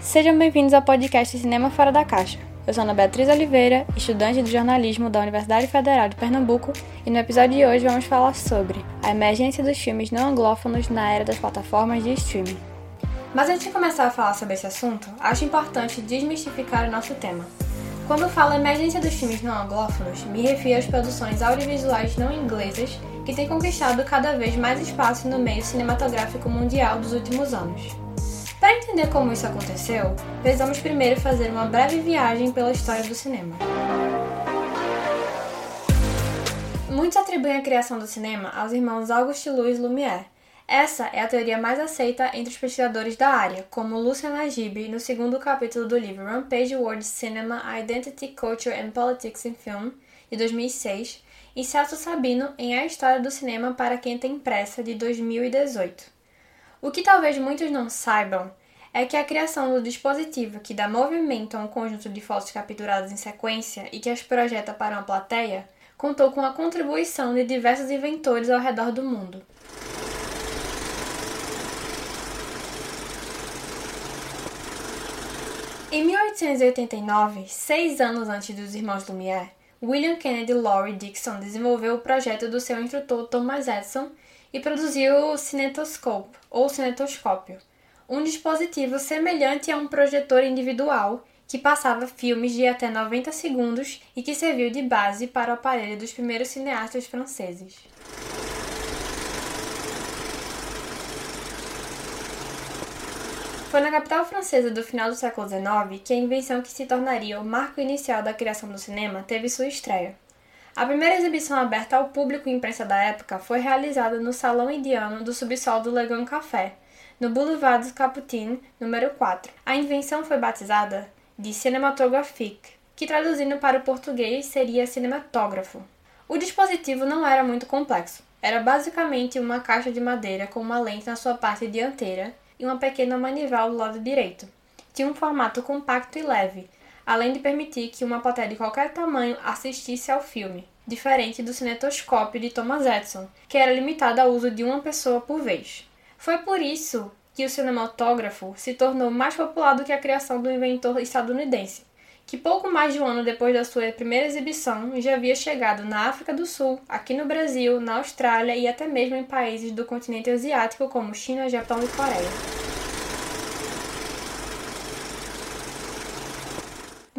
Sejam bem-vindos ao podcast Cinema Fora da Caixa. Eu sou Ana Beatriz Oliveira, estudante de jornalismo da Universidade Federal de Pernambuco, e no episódio de hoje vamos falar sobre a emergência dos filmes não anglófonos na era das plataformas de streaming. Mas antes de começar a falar sobre esse assunto, acho importante desmistificar o nosso tema. Quando falo emergência dos filmes não anglófonos, me refiro às produções audiovisuais não inglesas que têm conquistado cada vez mais espaço no meio cinematográfico mundial dos últimos anos. Para entender como isso aconteceu, precisamos primeiro fazer uma breve viagem pela história do cinema. Muitos atribuem a criação do cinema aos irmãos Auguste Louis Lumière. Essa é a teoria mais aceita entre os pesquisadores da área, como Lucien Najib no segundo capítulo do livro Rampage World Cinema, Identity, Culture and Politics in Film, de 2006, e Celso Sabino em A História do Cinema para Quem Tem Pressa, de 2018. O que talvez muitos não saibam é que a criação do dispositivo que dá movimento a um conjunto de fotos capturadas em sequência e que as projeta para uma plateia contou com a contribuição de diversos inventores ao redor do mundo. Em 1889, seis anos antes dos irmãos Lumière, William Kennedy Laurie Dixon desenvolveu o projeto do seu instrutor Thomas Edison e produziu o cinetoscope, ou cinetoscópio, um dispositivo semelhante a um projetor individual que passava filmes de até 90 segundos e que serviu de base para o aparelho dos primeiros cineastas franceses. Foi na capital francesa do final do século XIX que a invenção que se tornaria o marco inicial da criação do cinema teve sua estreia. A primeira exibição aberta ao público e imprensa da época foi realizada no Salão Indiano do subsolo do Legon Café, no Boulevard dos Capucines, número 4. A invenção foi batizada de cinematographique, que traduzindo para o português seria cinematógrafo. O dispositivo não era muito complexo. Era basicamente uma caixa de madeira com uma lente na sua parte dianteira e uma pequena manival do lado direito. Tinha um formato compacto e leve, além de permitir que uma plateia de qualquer tamanho assistisse ao filme, diferente do cinetoscópio de Thomas Edison, que era limitado ao uso de uma pessoa por vez. Foi por isso que o cinematógrafo se tornou mais popular do que a criação do inventor estadunidense, que pouco mais de um ano depois da sua primeira exibição já havia chegado na África do Sul, aqui no Brasil, na Austrália e até mesmo em países do continente asiático como China, Japão e Coreia.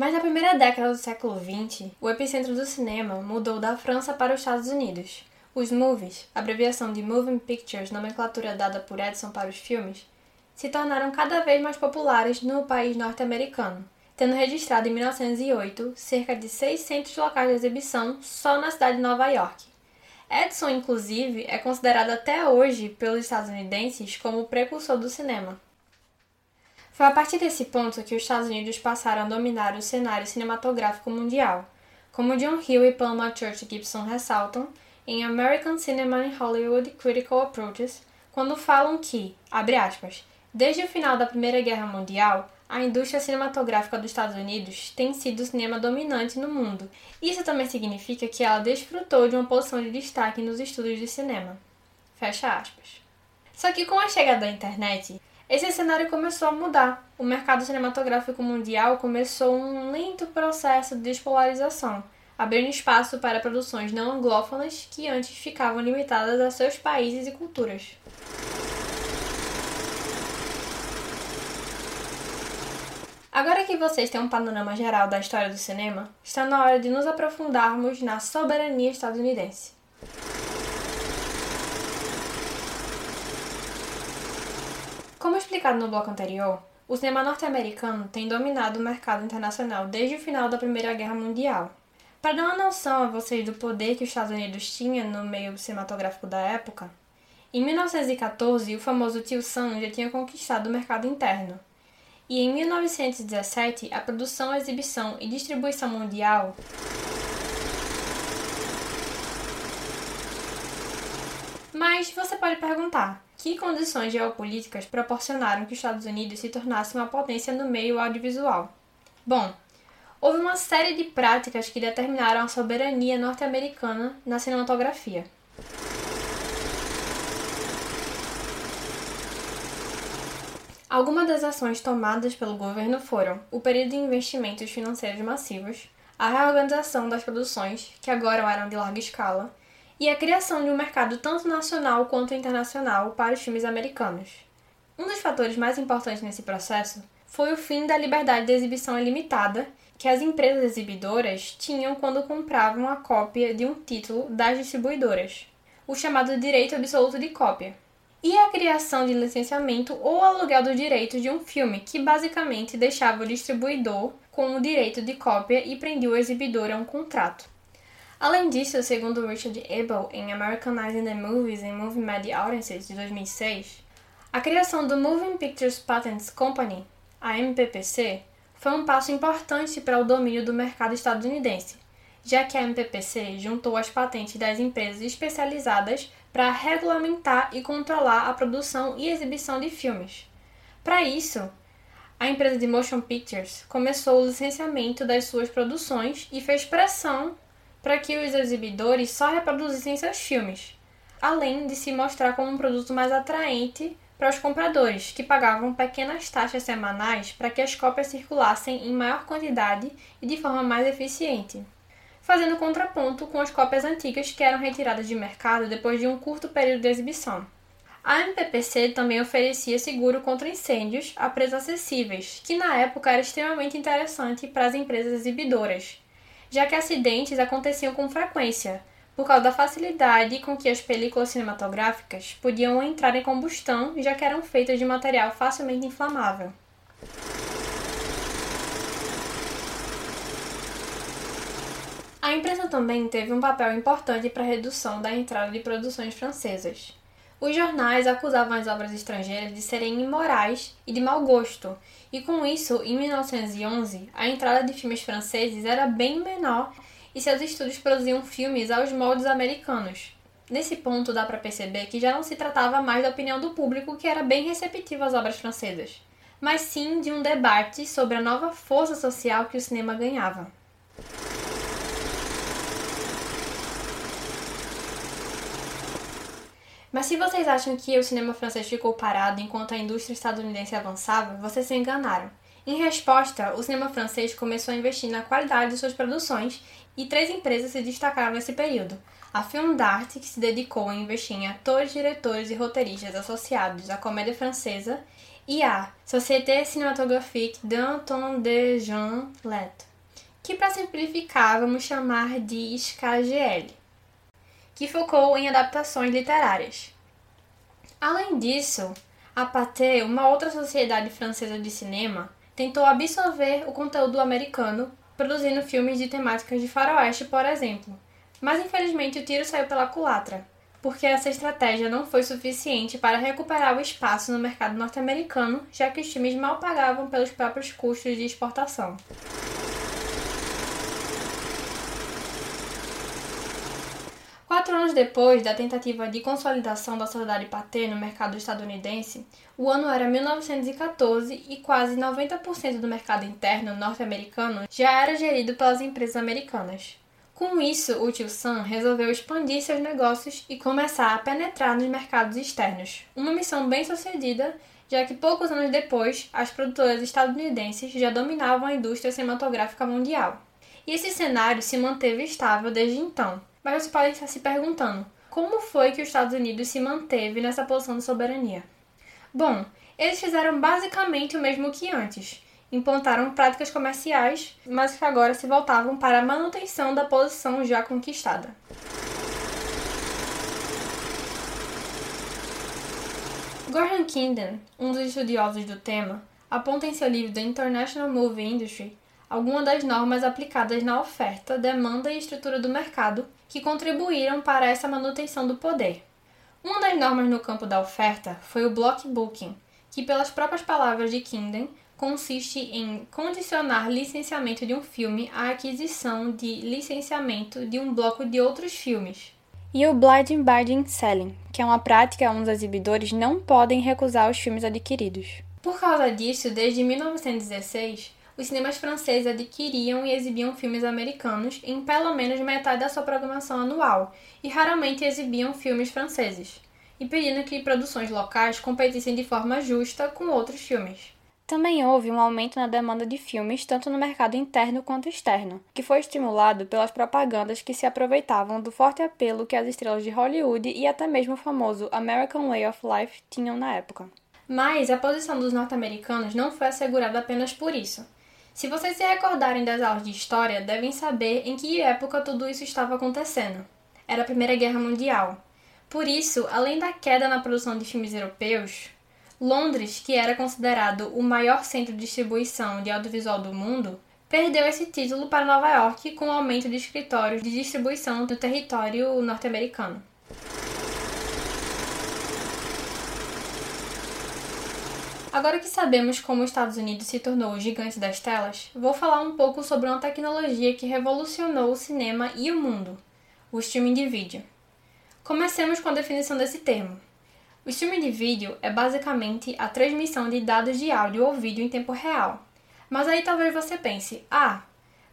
Mas na primeira década do século XX, o epicentro do cinema mudou da França para os Estados Unidos. Os movies, abreviação de Moving Pictures, nomenclatura dada por Edison para os filmes, se tornaram cada vez mais populares no país norte-americano, tendo registrado em 1908 cerca de 600 locais de exibição só na cidade de Nova York. Edison, inclusive, é considerado até hoje pelos estadunidenses como o precursor do cinema. Foi a partir desse ponto que os Estados Unidos passaram a dominar o cenário cinematográfico mundial, como John Hill e Palma Church Gibson ressaltam em American Cinema and Hollywood Critical Approaches, quando falam que, abre aspas, desde o final da Primeira Guerra Mundial, a indústria cinematográfica dos Estados Unidos tem sido o cinema dominante no mundo. Isso também significa que ela desfrutou de uma posição de destaque nos estudos de cinema. Fecha aspas. Só que com a chegada da internet, esse cenário começou a mudar. O mercado cinematográfico mundial começou um lento processo de despolarização, abrindo espaço para produções não anglófonas que antes ficavam limitadas a seus países e culturas. Agora que vocês têm um panorama geral da história do cinema, está na hora de nos aprofundarmos na soberania estadunidense. Como explicado no bloco anterior, o cinema norte-americano tem dominado o mercado internacional desde o final da Primeira Guerra Mundial. Para dar uma noção a vocês do poder que os Estados Unidos tinha no meio cinematográfico da época, em 1914 o famoso Tio Sam já tinha conquistado o mercado interno. E em 1917 a produção, exibição e distribuição mundial Mas você pode perguntar: que condições geopolíticas proporcionaram que os Estados Unidos se tornasse uma potência no meio audiovisual? Bom, houve uma série de práticas que determinaram a soberania norte-americana na cinematografia. Algumas das ações tomadas pelo governo foram o período de investimentos financeiros massivos, a reorganização das produções, que agora eram de larga escala, e a criação de um mercado tanto nacional quanto internacional para os filmes americanos. Um dos fatores mais importantes nesse processo foi o fim da liberdade de exibição ilimitada que as empresas exibidoras tinham quando compravam a cópia de um título das distribuidoras, o chamado direito absoluto de cópia e a criação de licenciamento ou aluguel do direito de um filme, que basicamente deixava o distribuidor com o direito de cópia e prendia o exibidor a um contrato. Além disso, segundo Richard Abel em Americanizing the Movies and Movie Media Audiences de 2006, a criação do Moving Pictures Patents Company, a MPPC, foi um passo importante para o domínio do mercado estadunidense, já que a MPPC juntou as patentes das empresas especializadas para regulamentar e controlar a produção e exibição de filmes. Para isso, a empresa de motion pictures começou o licenciamento das suas produções e fez pressão para que os exibidores só reproduzissem seus filmes, além de se mostrar como um produto mais atraente para os compradores, que pagavam pequenas taxas semanais para que as cópias circulassem em maior quantidade e de forma mais eficiente fazendo contraponto com as cópias antigas que eram retiradas de mercado depois de um curto período de exibição. A MPPC também oferecia seguro contra incêndios a preços acessíveis, que na época era extremamente interessante para as empresas exibidoras, já que acidentes aconteciam com frequência, por causa da facilidade com que as películas cinematográficas podiam entrar em combustão, já que eram feitas de material facilmente inflamável. A imprensa também teve um papel importante para a redução da entrada de produções francesas. Os jornais acusavam as obras estrangeiras de serem imorais e de mau gosto, e com isso, em 1911, a entrada de filmes franceses era bem menor e seus estúdios produziam filmes aos moldes americanos. Nesse ponto dá para perceber que já não se tratava mais da opinião do público que era bem receptivo às obras francesas, mas sim de um debate sobre a nova força social que o cinema ganhava. Mas se vocês acham que o cinema francês ficou parado enquanto a indústria estadunidense avançava, vocês se enganaram. Em resposta, o cinema francês começou a investir na qualidade de suas produções e três empresas se destacaram nesse período. A Film d'Art, que se dedicou a investir em atores, diretores e roteiristas associados à comédia francesa, e a Société Cinématographique d'Anton de Jean Let, que para simplificar vamos chamar de SKGL que focou em adaptações literárias. Além disso, a Pathé, uma outra sociedade francesa de cinema, tentou absorver o conteúdo americano, produzindo filmes de temáticas de faroeste, por exemplo. Mas infelizmente o tiro saiu pela culatra, porque essa estratégia não foi suficiente para recuperar o espaço no mercado norte-americano, já que os filmes mal pagavam pelos próprios custos de exportação. Quatro anos depois da tentativa de consolidação da sociedade patê no mercado estadunidense, o ano era 1914 e quase 90% do mercado interno norte-americano já era gerido pelas empresas americanas. Com isso, o tio Sam resolveu expandir seus negócios e começar a penetrar nos mercados externos, uma missão bem sucedida, já que poucos anos depois as produtoras estadunidenses já dominavam a indústria cinematográfica mundial. E esse cenário se manteve estável desde então, mas você pode estar se perguntando: como foi que os Estados Unidos se manteve nessa posição de soberania? Bom, eles fizeram basicamente o mesmo que antes. Implantaram práticas comerciais, mas que agora se voltavam para a manutenção da posição já conquistada. Gordon Kinden, um dos estudiosos do tema, aponta em seu livro The International Movie Industry algumas das normas aplicadas na oferta, demanda e estrutura do mercado que contribuíram para essa manutenção do poder. Uma das normas no campo da oferta foi o block booking, que, pelas próprias palavras de Kinden, consiste em condicionar licenciamento de um filme à aquisição de licenciamento de um bloco de outros filmes. E o blind buying selling, que é uma prática onde os exibidores não podem recusar os filmes adquiridos. Por causa disso, desde 1916, os cinemas franceses adquiriam e exibiam filmes americanos em pelo menos metade da sua programação anual, e raramente exibiam filmes franceses. impedindo que produções locais competissem de forma justa com outros filmes. Também houve um aumento na demanda de filmes, tanto no mercado interno quanto externo, que foi estimulado pelas propagandas que se aproveitavam do forte apelo que as estrelas de Hollywood e até mesmo o famoso American Way of Life tinham na época. Mas a posição dos norte-americanos não foi assegurada apenas por isso. Se vocês se recordarem das aulas de história, devem saber em que época tudo isso estava acontecendo. Era a Primeira Guerra Mundial. Por isso, além da queda na produção de filmes europeus, Londres, que era considerado o maior centro de distribuição de audiovisual do mundo, perdeu esse título para Nova York com o aumento de escritórios de distribuição no território norte-americano. Agora que sabemos como os Estados Unidos se tornou o gigante das telas, vou falar um pouco sobre uma tecnologia que revolucionou o cinema e o mundo: o streaming de vídeo. Comecemos com a definição desse termo. O streaming de vídeo é basicamente a transmissão de dados de áudio ou vídeo em tempo real. Mas aí talvez você pense: ah,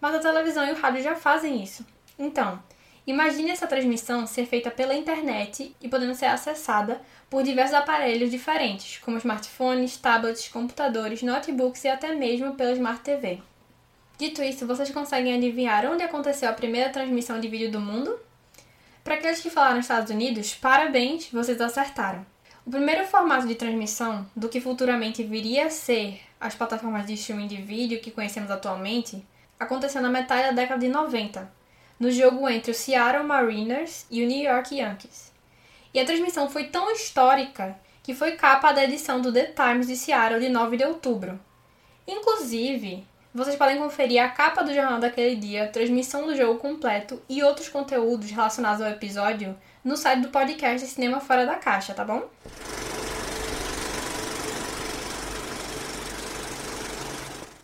mas a televisão e o rádio já fazem isso. Então, imagine essa transmissão ser feita pela internet e podendo ser acessada por diversos aparelhos diferentes, como smartphones, tablets, computadores, notebooks e até mesmo pela Smart TV. Dito isso, vocês conseguem adivinhar onde aconteceu a primeira transmissão de vídeo do mundo? Para aqueles que falaram Estados Unidos, parabéns, vocês acertaram. O primeiro formato de transmissão do que futuramente viria a ser as plataformas de streaming de vídeo que conhecemos atualmente aconteceu na metade da década de 90, no jogo entre o Seattle Mariners e o New York Yankees. E a transmissão foi tão histórica que foi capa da edição do The Times de Seattle de 9 de outubro. Inclusive, vocês podem conferir a capa do jornal daquele dia, transmissão do jogo completo e outros conteúdos relacionados ao episódio no site do podcast Cinema Fora da Caixa, tá bom?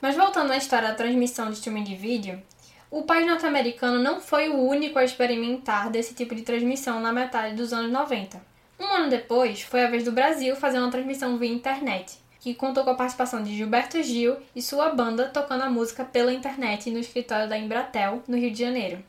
Mas voltando à história da transmissão de streaming de vídeo, o país norte-americano não foi o único a experimentar desse tipo de transmissão na metade dos anos 90. Um ano depois, foi a vez do Brasil fazer uma transmissão via internet, que contou com a participação de Gilberto Gil e sua banda tocando a música pela internet no escritório da Embratel, no Rio de Janeiro.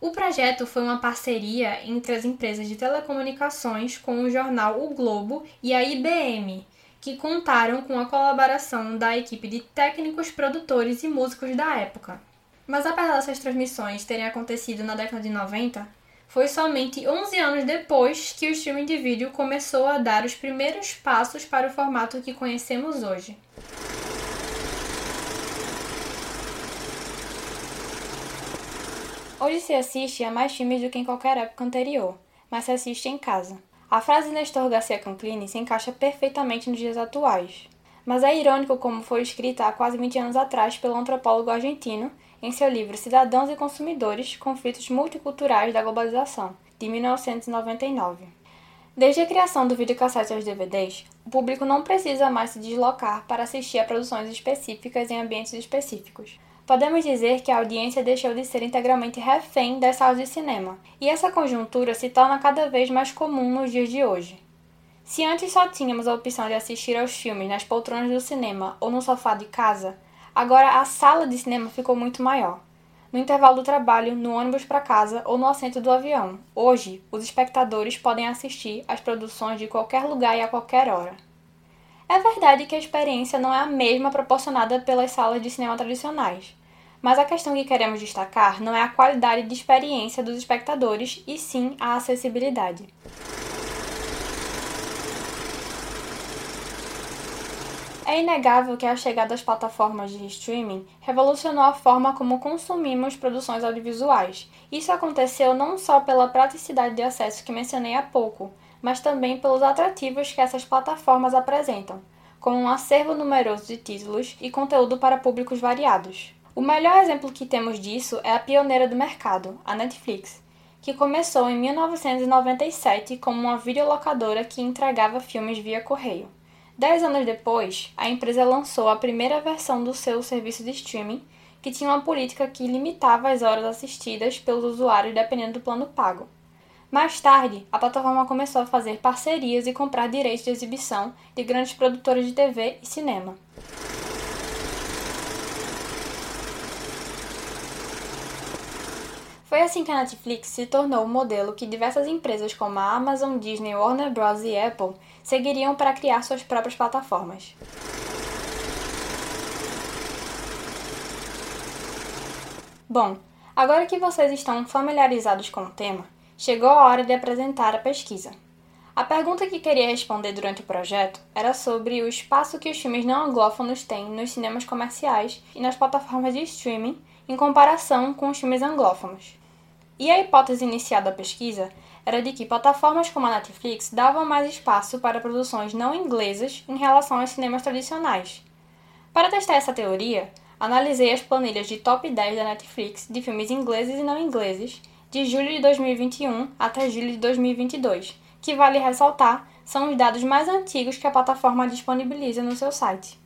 O projeto foi uma parceria entre as empresas de telecomunicações com o jornal O Globo e a IBM, que contaram com a colaboração da equipe de técnicos, produtores e músicos da época. Mas apesar dessas transmissões terem acontecido na década de 90, foi somente 11 anos depois que o streaming de vídeo começou a dar os primeiros passos para o formato que conhecemos hoje. Hoje se assiste a mais filmes do que em qualquer época anterior, mas se assiste em casa. A frase de Nestor Garcia Canclini se encaixa perfeitamente nos dias atuais. Mas é irônico como foi escrita há quase 20 anos atrás pelo antropólogo argentino em seu livro Cidadãos e Consumidores: Conflitos Multiculturais da Globalização, de 1999. Desde a criação do videocassete aos DVDs, o público não precisa mais se deslocar para assistir a produções específicas em ambientes específicos. Podemos dizer que a audiência deixou de ser integralmente refém das salas de cinema, e essa conjuntura se torna cada vez mais comum nos dias de hoje. Se antes só tínhamos a opção de assistir aos filmes nas poltronas do cinema ou no sofá de casa, agora a sala de cinema ficou muito maior. No intervalo do trabalho, no ônibus para casa ou no assento do avião. Hoje, os espectadores podem assistir às produções de qualquer lugar e a qualquer hora. É verdade que a experiência não é a mesma proporcionada pelas salas de cinema tradicionais, mas a questão que queremos destacar não é a qualidade de experiência dos espectadores, e sim a acessibilidade. É inegável que a chegada das plataformas de streaming revolucionou a forma como consumimos produções audiovisuais. Isso aconteceu não só pela praticidade de acesso que mencionei há pouco, mas também pelos atrativos que essas plataformas apresentam, como um acervo numeroso de títulos e conteúdo para públicos variados. O melhor exemplo que temos disso é a pioneira do mercado, a Netflix, que começou em 1997 como uma videolocadora que entregava filmes via correio. Dez anos depois, a empresa lançou a primeira versão do seu serviço de streaming, que tinha uma política que limitava as horas assistidas pelos usuários dependendo do plano pago. Mais tarde, a plataforma começou a fazer parcerias e comprar direitos de exibição de grandes produtoras de TV e cinema. Foi assim que a Netflix se tornou o modelo que diversas empresas como a Amazon, Disney, Warner Bros. e Apple seguiriam para criar suas próprias plataformas. Bom, agora que vocês estão familiarizados com o tema, chegou a hora de apresentar a pesquisa. A pergunta que queria responder durante o projeto era sobre o espaço que os filmes não anglófonos têm nos cinemas comerciais e nas plataformas de streaming em comparação com os filmes anglófonos. E a hipótese inicial da pesquisa era de que plataformas como a Netflix davam mais espaço para produções não inglesas em relação aos cinemas tradicionais. Para testar essa teoria, analisei as planilhas de top 10 da Netflix de filmes ingleses e não ingleses de julho de 2021 até julho de 2022 que vale ressaltar são os dados mais antigos que a plataforma disponibiliza no seu site.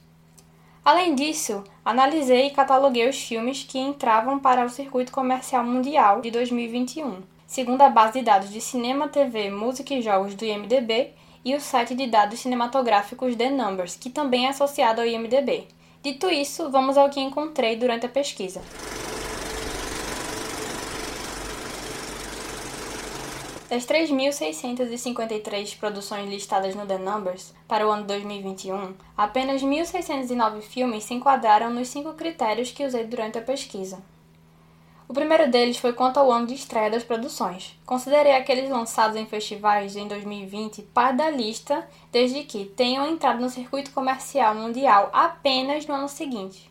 Além disso, analisei e cataloguei os filmes que entravam para o circuito comercial mundial de 2021, segundo a base de dados de cinema, TV, música e jogos do IMDb e o site de dados cinematográficos The Numbers, que também é associado ao IMDb. Dito isso, vamos ao que encontrei durante a pesquisa. Das 3.653 produções listadas no The Numbers para o ano 2021, apenas 1.609 filmes se enquadraram nos cinco critérios que usei durante a pesquisa. O primeiro deles foi quanto ao ano de estreia das produções. Considerei aqueles lançados em festivais em 2020 parte da lista, desde que tenham entrado no circuito comercial mundial apenas no ano seguinte.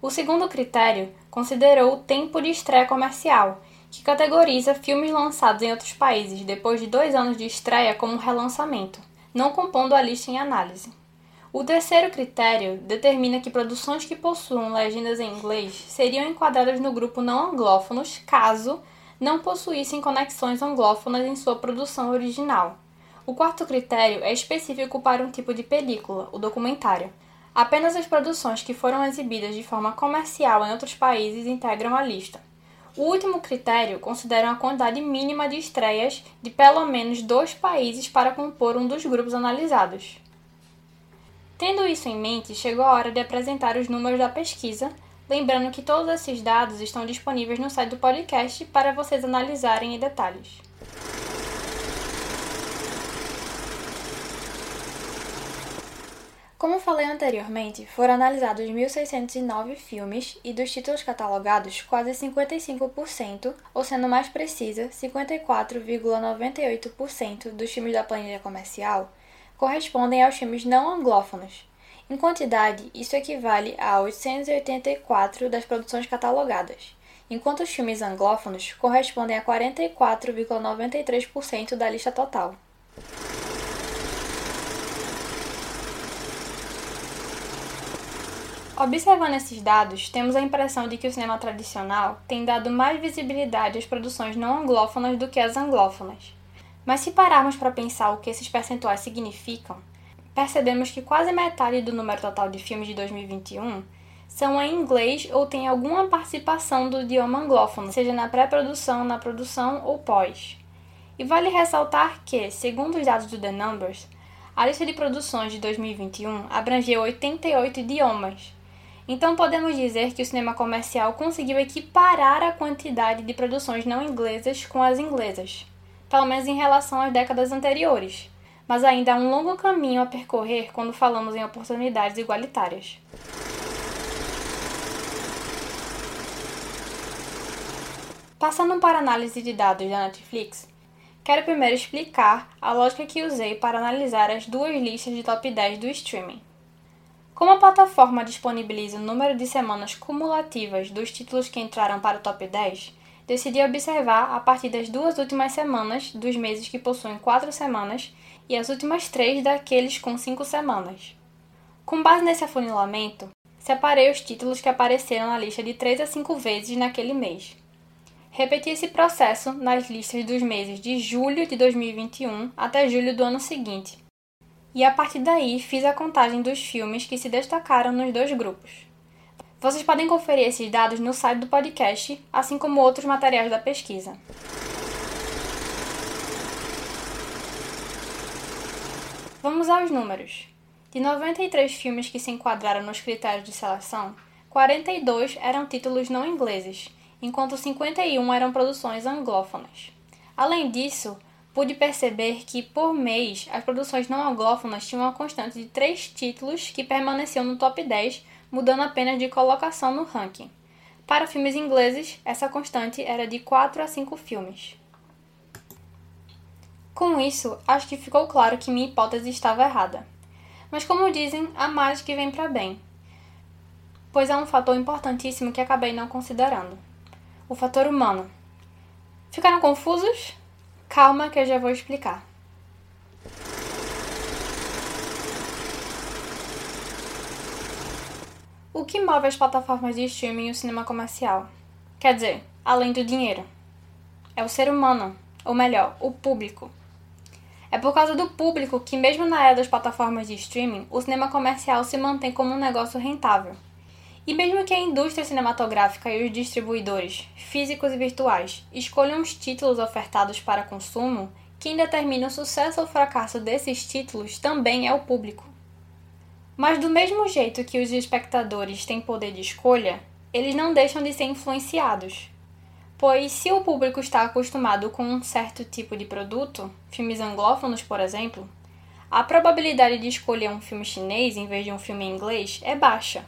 O segundo critério considerou o tempo de estreia comercial, que categoriza filmes lançados em outros países depois de dois anos de estreia como relançamento, não compondo a lista em análise. O terceiro critério determina que produções que possuam legendas em inglês seriam enquadradas no grupo não anglófonos caso não possuíssem conexões anglófonas em sua produção original. O quarto critério é específico para um tipo de película, o documentário. Apenas as produções que foram exibidas de forma comercial em outros países integram a lista. O último critério considera a quantidade mínima de estreias de pelo menos dois países para compor um dos grupos analisados. Tendo isso em mente, chegou a hora de apresentar os números da pesquisa, lembrando que todos esses dados estão disponíveis no site do podcast para vocês analisarem em detalhes. Como falei anteriormente, foram analisados 1.609 filmes e dos títulos catalogados, quase 55%, ou sendo mais precisa, 54,98% dos filmes da planilha comercial correspondem aos filmes não anglófonos. Em quantidade, isso equivale a 884 das produções catalogadas, enquanto os filmes anglófonos correspondem a 44,93% da lista total. Observando esses dados, temos a impressão de que o cinema tradicional tem dado mais visibilidade às produções não anglófonas do que às anglófonas. Mas se pararmos para pensar o que esses percentuais significam, percebemos que quase metade do número total de filmes de 2021 são em inglês ou têm alguma participação do idioma anglófono, seja na pré-produção, na produção ou pós. E vale ressaltar que, segundo os dados do The Numbers, a lista de produções de 2021 abrangeu 88 idiomas, então podemos dizer que o cinema comercial conseguiu equiparar a quantidade de produções não inglesas com as inglesas, pelo menos em relação às décadas anteriores, mas ainda há um longo caminho a percorrer quando falamos em oportunidades igualitárias. Passando para a análise de dados da Netflix, quero primeiro explicar a lógica que usei para analisar as duas listas de top 10 do streaming. Como a plataforma disponibiliza o número de semanas cumulativas dos títulos que entraram para o top 10, decidi observar a partir das duas últimas semanas dos meses que possuem quatro semanas e as últimas três daqueles com cinco semanas. Com base nesse afunilamento, separei os títulos que apareceram na lista de 3 a 5 vezes naquele mês. Repeti esse processo nas listas dos meses de julho de 2021 até julho do ano seguinte, e a partir daí fiz a contagem dos filmes que se destacaram nos dois grupos. Vocês podem conferir esses dados no site do podcast, assim como outros materiais da pesquisa. Vamos aos números. De 93 filmes que se enquadraram nos critérios de seleção, 42 eram títulos não ingleses enquanto 51 eram produções anglófonas. Além disso, pude perceber que, por mês, as produções não anglófonas tinham uma constante de três títulos que permaneciam no top 10, mudando apenas de colocação no ranking. Para filmes ingleses, essa constante era de 4 a 5 filmes. Com isso, acho que ficou claro que minha hipótese estava errada. Mas, como dizem, há mais que vem para bem. Pois há um fator importantíssimo que acabei não considerando: o fator humano. Ficaram confusos? Calma que eu já vou explicar. O que move as plataformas de streaming e o cinema comercial? Quer dizer, além do dinheiro. É o ser humano, ou melhor, o público. É por causa do público que, mesmo na era das plataformas de streaming, o cinema comercial se mantém como um negócio rentável. E mesmo que a indústria cinematográfica e os distribuidores, físicos e virtuais, escolham os títulos ofertados para consumo, quem determina o sucesso ou fracasso desses títulos também é o público. Mas, do mesmo jeito que os espectadores têm poder de escolha, eles não deixam de ser influenciados, Pois, se o público está acostumado com um certo tipo de produto, filmes anglófonos, por exemplo, a probabilidade de escolher um filme chinês em vez de um filme inglês é baixa,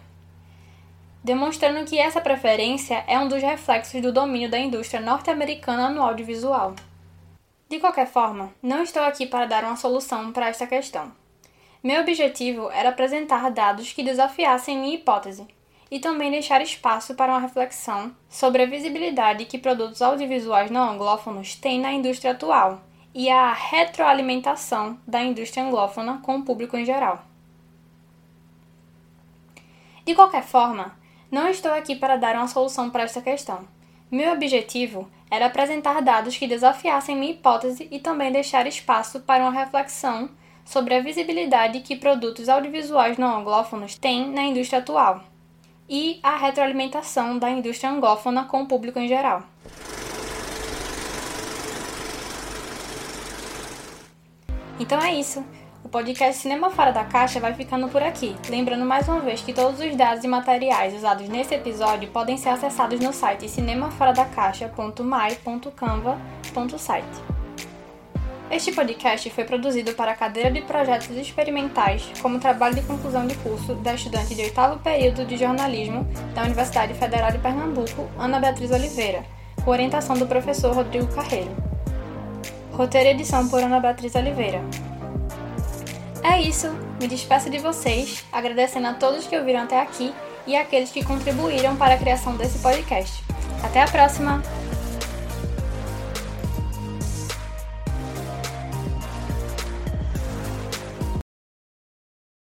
demonstrando que essa preferência é um dos reflexos do domínio da indústria norte-americana no audiovisual. De qualquer forma, não estou aqui para dar uma solução para esta questão. Meu objetivo era apresentar dados que desafiassem minha hipótese e também deixar espaço para uma reflexão sobre a visibilidade que produtos audiovisuais não anglófonos têm na indústria atual e a retroalimentação da indústria anglófona com o público em geral. De qualquer forma, não estou aqui para dar uma solução para esta questão. Meu objetivo era apresentar dados que desafiassem minha hipótese e também deixar espaço para uma reflexão sobre a visibilidade que produtos audiovisuais não anglófonos têm na indústria atual e a retroalimentação da indústria angófona com o público em geral. Então é isso. Podcast Cinema Fora da Caixa vai ficando por aqui. Lembrando mais uma vez que todos os dados e materiais usados nesse episódio podem ser acessados no site cinemaforadacaixa.mai.canva.site. Este podcast foi produzido para a cadeira de projetos experimentais como trabalho de conclusão de curso da estudante de oitavo período de jornalismo da Universidade Federal de Pernambuco, Ana Beatriz Oliveira, com orientação do professor Rodrigo Carreiro. Roteiro e edição por Ana Beatriz Oliveira. É isso, me despeço de vocês, agradecendo a todos que ouviram até aqui e àqueles que contribuíram para a criação desse podcast. Até a próxima!